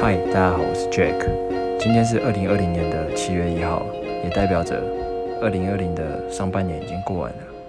嗨大家好我是 jack 今天是二零二零年的七月一号也代表着二零二零的上半年已经过完了。